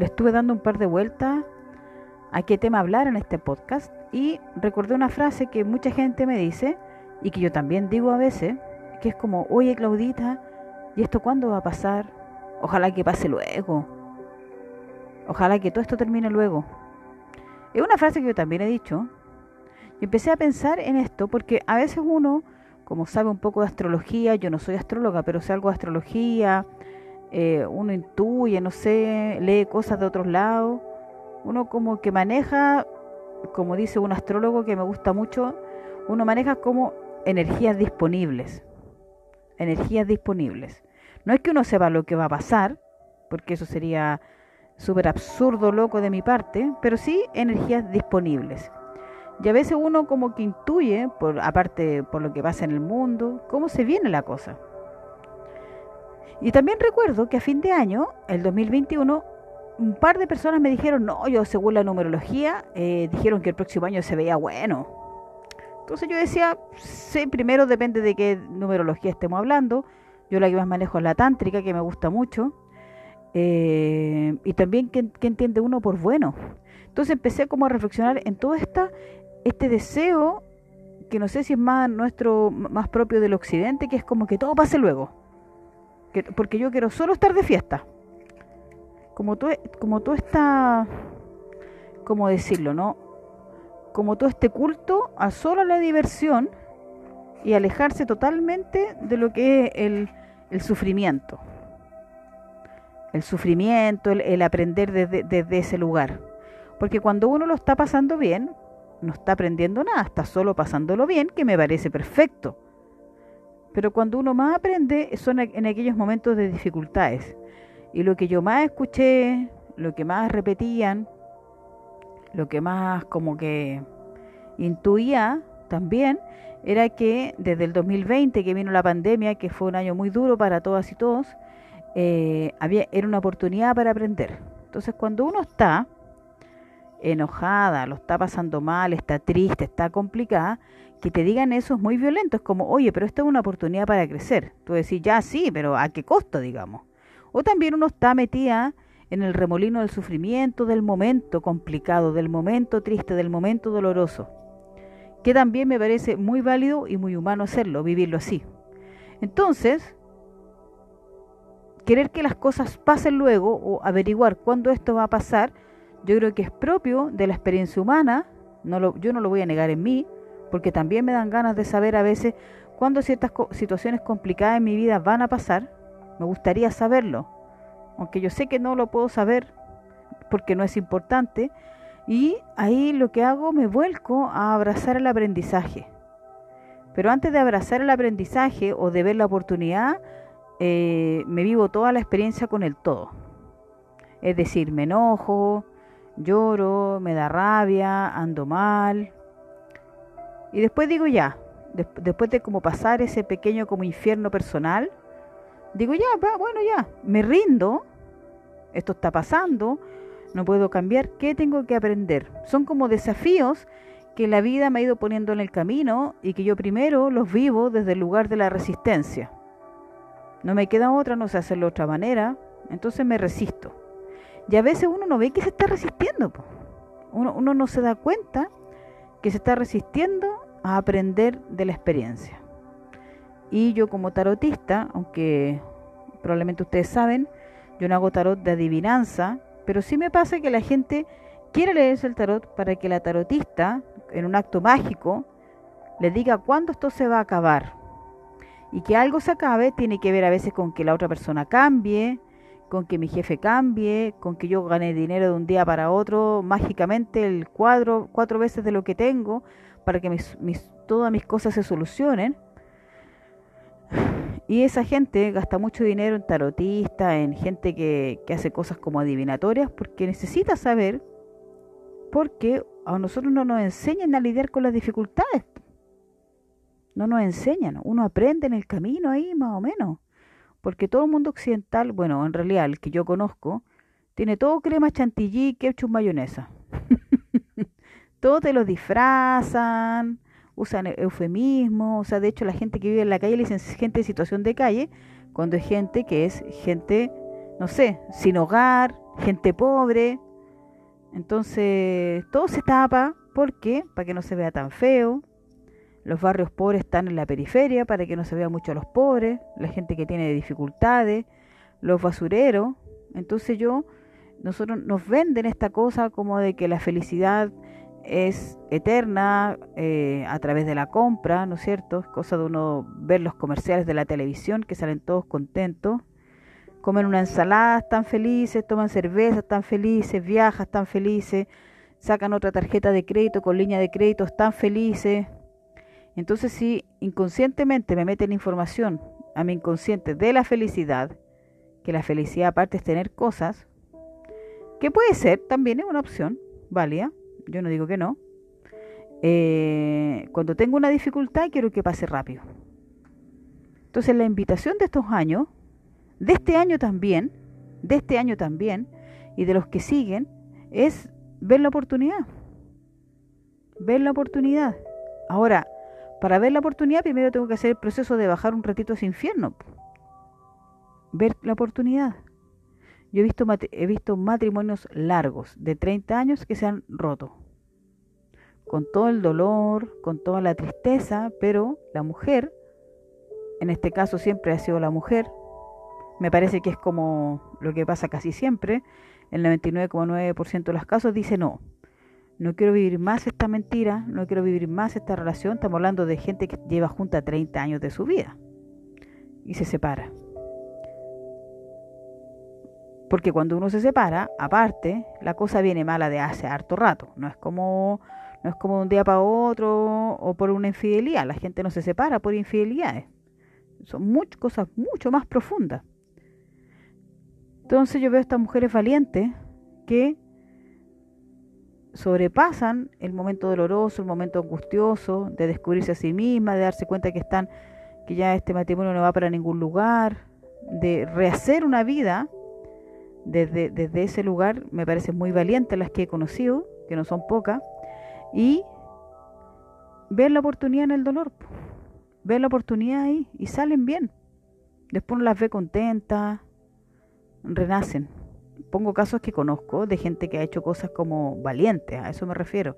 le estuve dando un par de vueltas a qué tema hablar en este podcast y recordé una frase que mucha gente me dice y que yo también digo a veces, que es como, oye Claudita, ¿y esto cuándo va a pasar? Ojalá que pase luego. Ojalá que todo esto termine luego. Es una frase que yo también he dicho. Y empecé a pensar en esto porque a veces uno, como sabe un poco de astrología, yo no soy astróloga, pero sé algo de astrología, eh, uno intuye, no sé, lee cosas de otros lados, uno como que maneja, como dice un astrólogo que me gusta mucho, uno maneja como energías disponibles, energías disponibles. No es que uno sepa lo que va a pasar, porque eso sería súper absurdo, loco de mi parte, pero sí energías disponibles. Y a veces uno como que intuye, por, aparte por lo que pasa en el mundo, cómo se viene la cosa. Y también recuerdo que a fin de año, el 2021, un par de personas me dijeron, no, yo según la numerología, eh, dijeron que el próximo año se veía bueno. Entonces yo decía, sí, primero depende de qué numerología estemos hablando. Yo la que más manejo es la tántrica, que me gusta mucho. Eh, y también ¿qué, entiende uno por bueno. Entonces empecé como a reflexionar en todo esta, este deseo que no sé si es más nuestro, más propio del occidente, que es como que todo pase luego porque yo quiero solo estar de fiesta. Como todo, como todo está, ¿cómo decirlo, no? Como todo este culto a solo la diversión y alejarse totalmente de lo que es el, sufrimiento. El sufrimiento, el, aprender desde ese lugar. Porque cuando uno lo está pasando bien, no está aprendiendo nada, está solo pasándolo bien, que me parece perfecto pero cuando uno más aprende son en aquellos momentos de dificultades. Y lo que yo más escuché, lo que más repetían, lo que más como que intuía también, era que desde el 2020 que vino la pandemia, que fue un año muy duro para todas y todos, eh, había, era una oportunidad para aprender. Entonces cuando uno está enojada, lo está pasando mal, está triste, está complicada, que te digan eso es muy violento. Es como, oye, pero esta es una oportunidad para crecer. Tú decís, ya sí, pero ¿a qué costo, digamos? O también uno está metida en el remolino del sufrimiento, del momento complicado, del momento triste, del momento doloroso. Que también me parece muy válido y muy humano hacerlo, vivirlo así. Entonces, querer que las cosas pasen luego o averiguar cuándo esto va a pasar, yo creo que es propio de la experiencia humana, no yo no lo voy a negar en mí, porque también me dan ganas de saber a veces cuándo ciertas situaciones complicadas en mi vida van a pasar. Me gustaría saberlo, aunque yo sé que no lo puedo saber porque no es importante. Y ahí lo que hago, me vuelco a abrazar el aprendizaje. Pero antes de abrazar el aprendizaje o de ver la oportunidad, eh, me vivo toda la experiencia con el todo. Es decir, me enojo, lloro, me da rabia, ando mal, y después digo ya, después de como pasar ese pequeño como infierno personal, digo ya, va, bueno ya, me rindo, esto está pasando, no puedo cambiar, ¿qué tengo que aprender? Son como desafíos que la vida me ha ido poniendo en el camino y que yo primero los vivo desde el lugar de la resistencia. No me queda otra, no sé hacerlo de otra manera, entonces me resisto. Y a veces uno no ve que se está resistiendo, uno, uno no se da cuenta que se está resistiendo a aprender de la experiencia. Y yo como tarotista, aunque probablemente ustedes saben, yo no hago tarot de adivinanza, pero sí me pasa que la gente quiere leerse el tarot para que la tarotista, en un acto mágico, le diga cuándo esto se va a acabar. Y que algo se acabe tiene que ver a veces con que la otra persona cambie, con que mi jefe cambie, con que yo gane dinero de un día para otro, mágicamente el cuadro, cuatro veces de lo que tengo, para que mis, todas mis cosas se solucionen. Y esa gente gasta mucho dinero en tarotistas, en gente que, que hace cosas como adivinatorias, porque necesita saber, porque a nosotros no nos enseñan a lidiar con las dificultades. No nos enseñan, uno aprende en el camino ahí más o menos. Porque todo el mundo occidental, bueno, en realidad el que yo conozco, tiene todo crema chantilly, ketchup, mayonesa. todo te lo disfrazan, usan e-, eufemismos, o sea, de hecho la gente que vive en la calle le dicen gente en situación de calle, cuando es gente que es gente no sé, sin hogar, gente pobre. Entonces, todo se tapa, ¿por qué? Para que no se vea tan feo. Los barrios pobres están en la periferia para que no se vea mucho a los pobres, la gente que tiene dificultades, los basureros. Entonces yo, nosotros nos venden esta cosa como de que la felicidad es eterna eh, a través de la compra, ¿no es cierto? Es cosa de uno ver los comerciales de la televisión que salen todos contentos, comen una ensalada, están felices, toman cerveza, están felices, viajan, están felices, sacan otra tarjeta de crédito con línea de crédito, están felices. Entonces si inconscientemente me meten información a mi inconsciente de la felicidad, que la felicidad aparte es tener cosas, que puede ser, también es una opción válida, yo no digo que no. Eh, cuando tengo una dificultad quiero que pase rápido. Entonces la invitación de estos años, de este año también, de este año también, y de los que siguen, es ver la oportunidad. Ver la oportunidad. Ahora, para ver la oportunidad primero tengo que hacer el proceso de bajar un ratito a ese infierno. Ver la oportunidad. Yo he visto, he visto matrimonios largos de 30 años que se han roto. Con todo el dolor, con toda la tristeza, pero la mujer, en este caso siempre ha sido la mujer, me parece que es como lo que pasa casi siempre, el 99,9% de los casos dice no, no quiero vivir más esta mentira, no quiero vivir más esta relación, estamos hablando de gente que lleva junta 30 años de su vida y se separa. Porque cuando uno se separa, aparte, la cosa viene mala de hace harto rato. No es como, no es como de un día para otro o por una infidelidad. La gente no se separa por infidelidades. Son muchas cosas mucho más profundas. Entonces yo veo a estas mujeres valientes que sobrepasan el momento doloroso, el momento angustioso, de descubrirse a sí mismas, de darse cuenta que están, que ya este matrimonio no va para ningún lugar, de rehacer una vida desde, desde ese lugar me parecen muy valientes las que he conocido, que no son pocas, y ver la oportunidad en el dolor, ver la oportunidad ahí y salen bien. Después uno las ve contentas, renacen. Pongo casos que conozco de gente que ha hecho cosas como valientes, a eso me refiero.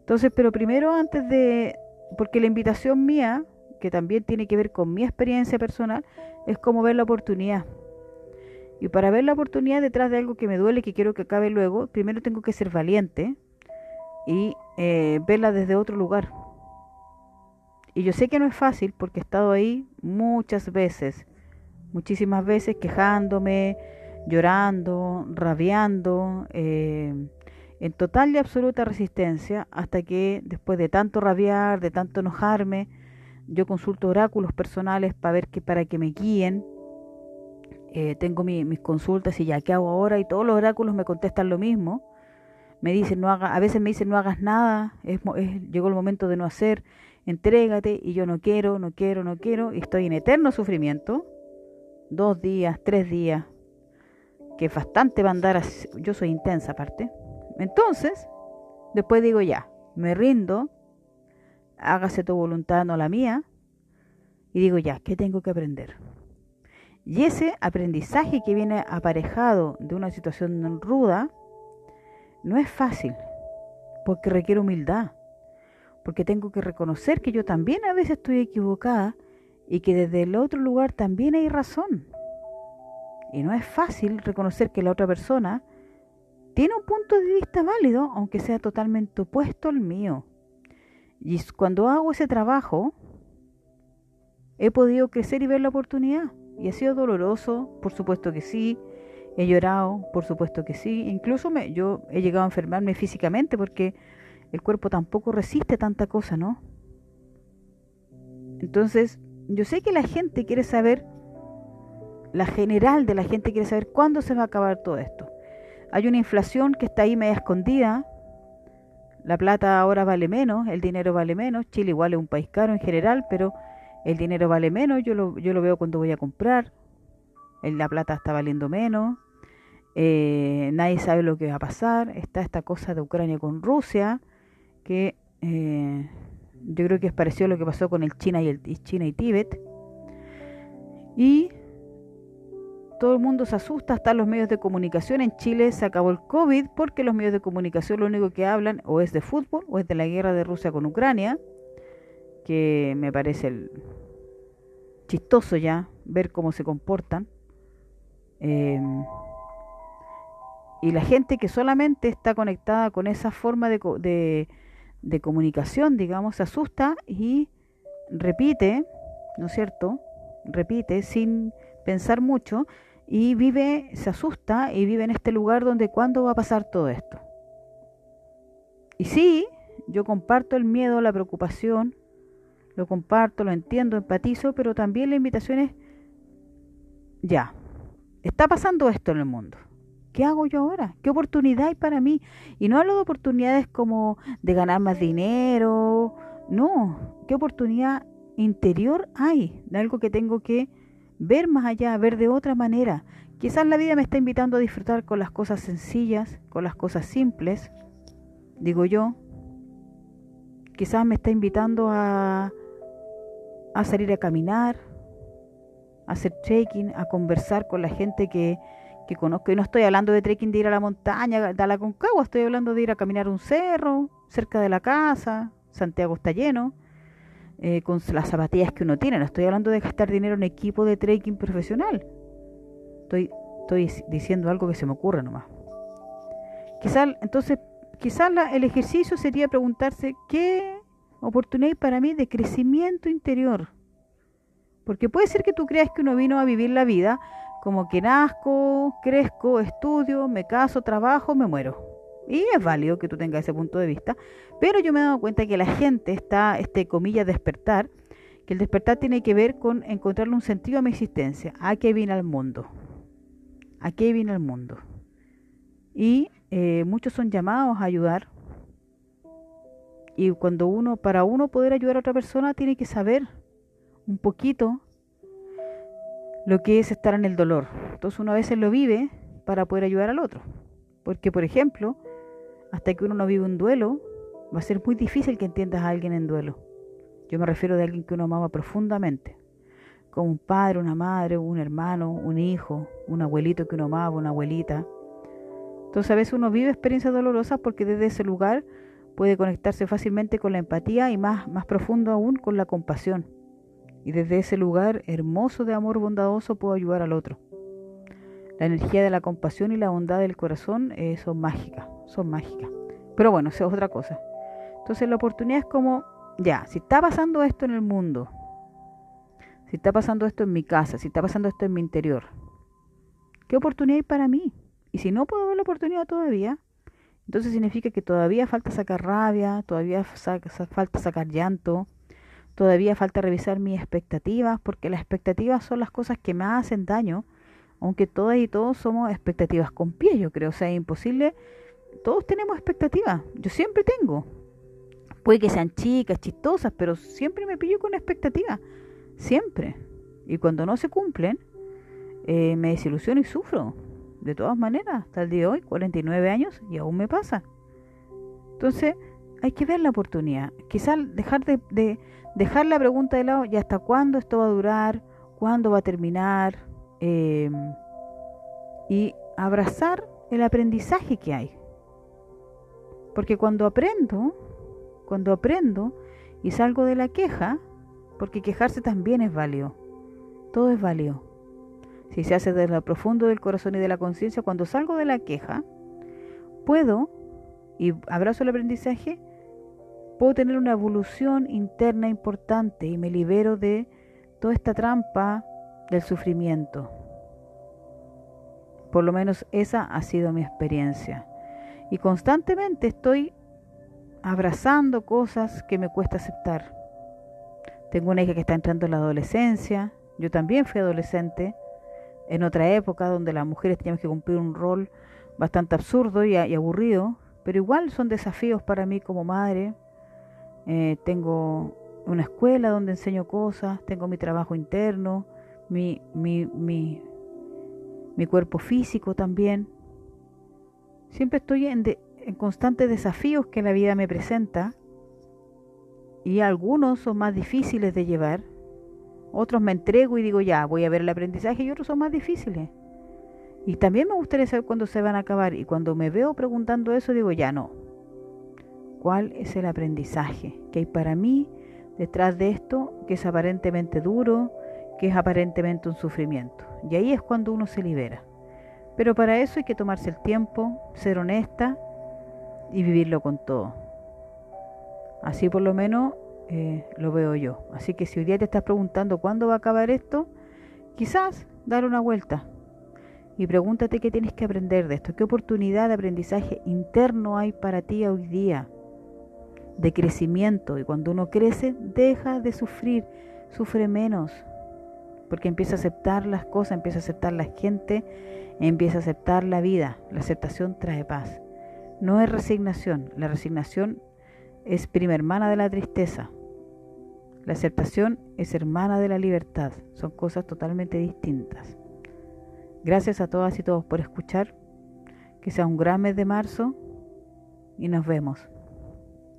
Entonces, pero primero antes de, porque la invitación mía, que también tiene que ver con mi experiencia personal, es como ver la oportunidad y para ver la oportunidad detrás de algo que me duele y que quiero que acabe luego, primero tengo que ser valiente y eh, verla desde otro lugar. Y yo sé que no es fácil porque he estado ahí muchas veces, muchísimas veces quejándome, llorando, rabiando, eh, en total y absoluta resistencia, hasta que después de tanto rabiar, de tanto enojarme, yo consulto oráculos personales para ver que para que me guíen eh, tengo mis consultas y ya, ¿qué hago ahora? Y todos los oráculos me contestan lo mismo. Me dicen, no haga, a veces me dicen, no hagas nada, es, llegó el momento de no hacer, entrégate y yo no quiero, no quiero, no quiero, y estoy en eterno sufrimiento. Dos días, tres días, que bastante va a andar, yo soy intensa aparte. Entonces, después digo ya, me rindo, hágase tu voluntad, no la mía, y digo ya, ¿qué tengo que aprender? Y ese aprendizaje que viene aparejado de una situación ruda no es fácil, porque requiere humildad, porque tengo que reconocer que yo también a veces estoy equivocada y que desde el otro lugar también hay razón. Y no es fácil reconocer que la otra persona tiene un punto de vista válido, aunque sea totalmente opuesto al mío. Y cuando hago ese trabajo, he podido crecer y ver la oportunidad. Y ha sido doloroso, por supuesto que sí. He llorado, por supuesto que sí. Incluso me, yo he llegado a enfermarme físicamente porque el cuerpo tampoco resiste tanta cosa, ¿no? Entonces, yo sé que la gente quiere saber, la general de la gente quiere saber cuándo se va a acabar todo esto. Hay una inflación que está ahí media escondida. La plata ahora vale menos, el dinero vale menos. Chile igual es un país caro en general, pero el dinero vale menos, yo lo, yo lo veo cuando voy a comprar, la plata está valiendo menos, eh, nadie sabe lo que va a pasar, está esta cosa de Ucrania con Rusia, que eh, yo creo que es parecido a lo que pasó con el China y el China y Tíbet. Y todo el mundo se asusta, hasta los medios de comunicación. En Chile se acabó el COVID porque los medios de comunicación lo único que hablan o es de fútbol o es de la guerra de Rusia con Ucrania, que me parece chistoso ya ver cómo se comportan. Em, y la gente que solamente está conectada con esa forma de, de comunicación, digamos, se asusta y repite, ¿no es cierto? Repite sin pensar mucho y vive, se asusta y vive en este lugar donde cuándo va a pasar todo esto. Y sí, yo comparto el miedo, la preocupación, lo comparto, lo entiendo, empatizo, pero también la invitación es, ya, está pasando esto en el mundo. ¿Qué hago yo ahora? ¿Qué oportunidad hay para mí? Y no hablo de oportunidades como de ganar más dinero, no, ¿qué oportunidad interior hay de algo que tengo que ver más allá, ver de otra manera. Quizás la vida me está invitando a disfrutar con las cosas sencillas, con las cosas simples, digo yo. Quizás me está invitando a, a salir a caminar, a hacer trekking, a conversar con la gente que, que conozco. Y no estoy hablando de trekking de ir a la montaña, de la Concagua, estoy hablando de ir a caminar un cerro cerca de la casa. Santiago está lleno eh, con las zapatillas que uno tiene. No estoy hablando de gastar dinero en equipo de trekking profesional. Estoy, estoy diciendo algo que se me ocurre nomás. Quizás, entonces, quizás el ejercicio sería preguntarse qué oportunidad hay para mí de crecimiento interior. Porque puede ser que tú creas que uno vino a vivir la vida como que nazco, crezco, estudio, me caso, trabajo, me muero. Y es válido que tú tengas ese punto de vista, pero yo me he dado cuenta que la gente está, este comillas, despertar, que el despertar tiene que ver con encontrarle un sentido a mi existencia, a qué vine al mundo, a qué vine al mundo. Y eh, muchos son llamados a ayudar. Y cuando uno, para uno poder ayudar a otra persona, tiene que saber un poquito lo que es estar en el dolor. Entonces uno a veces lo vive para poder ayudar al otro. Porque, por ejemplo, hasta que uno no vive un duelo, va a ser muy difícil que entiendas a alguien en duelo. Yo me refiero de alguien que uno amaba profundamente, como un padre, una madre, un hermano, un hijo, un abuelito que uno amaba, una abuelita. Entonces a veces uno vive experiencias dolorosas porque desde ese lugar puede conectarse fácilmente con la empatía y más, más profundo aún con la compasión. Y desde ese lugar hermoso de amor bondadoso puedo ayudar al otro. La energía de la compasión y la bondad del corazón eh, son mágicas, son mágicas. Pero bueno, eso es otra cosa. Entonces la oportunidad es como, ya, si está pasando esto en el mundo, si está pasando esto en mi casa, si está pasando esto en mi interior, ¿qué oportunidad hay para mí? Y si no puedo ver la oportunidad todavía, entonces significa que todavía falta sacar rabia, todavía falta sacar llanto, todavía falta revisar mis expectativas, porque las expectativas son las cosas que me hacen daño aunque todas y todos somos expectativas con pie, yo creo, o sea, es imposible, todos tenemos expectativas, yo siempre tengo, puede que sean chicas, chistosas, pero siempre me pillo con expectativas, siempre, y cuando no se cumplen, eh, me desilusiono y sufro, de todas maneras, hasta el día de hoy, 49 años, y aún me pasa. Entonces, hay que ver la oportunidad, quizás dejar de, de dejar la pregunta de lado, ¿y hasta cuándo esto va a durar? ¿Cuándo va a terminar? Em, y abrazar el aprendizaje que hay. Porque cuando aprendo, cuando aprendo y salgo de la queja, porque quejarse también es válido, todo es válido. Si se hace desde lo profundo del corazón y de la conciencia, cuando salgo de la queja, puedo, y abrazo el aprendizaje, puedo tener una evolución interna importante y me libero de toda esta trampa del sufrimiento. Por lo menos esa ha sido mi experiencia. Y constantemente estoy abrazando cosas que me cuesta aceptar. Tengo una hija que está entrando en la adolescencia. Yo también fui adolescente en otra época donde las mujeres teníamos que cumplir un rol bastante absurdo y, aburrido, pero igual son desafíos para mí como madre. Eh, tengo una escuela donde enseño cosas, tengo mi trabajo interno, mi, mi, mi, mi cuerpo físico también. Siempre estoy en, en constantes desafíos que la vida me presenta y algunos son más difíciles de llevar. Otros me entrego y digo ya, voy a ver el aprendizaje y otros son más difíciles. Y también me gustaría saber cuándo se van a acabar. Y cuando me veo preguntando eso, digo, ya no. ¿Cuál es el aprendizaje que hay para mí detrás de esto que es aparentemente duro, que es aparentemente un sufrimiento? Y ahí es cuando uno se libera. Pero para eso hay que tomarse el tiempo, ser honesta y vivirlo con todo. Así por lo menos eh, lo veo yo. Así que si hoy día te estás preguntando cuándo va a acabar esto, quizás dar una vuelta y pregúntate qué tienes que aprender de esto, qué oportunidad de aprendizaje interno hay para ti hoy día, de crecimiento. Y cuando uno crece, deja de sufrir, sufre menos, porque empieza a aceptar las cosas, empieza a aceptar la gente, empieza a aceptar la vida. La aceptación trae paz. No es resignación, la resignación es prima hermana de la tristeza. La aceptación es hermana de la libertad. Son cosas totalmente distintas. Gracias a todas y todos por escuchar. Que sea un gran mes de marzo y nos vemos.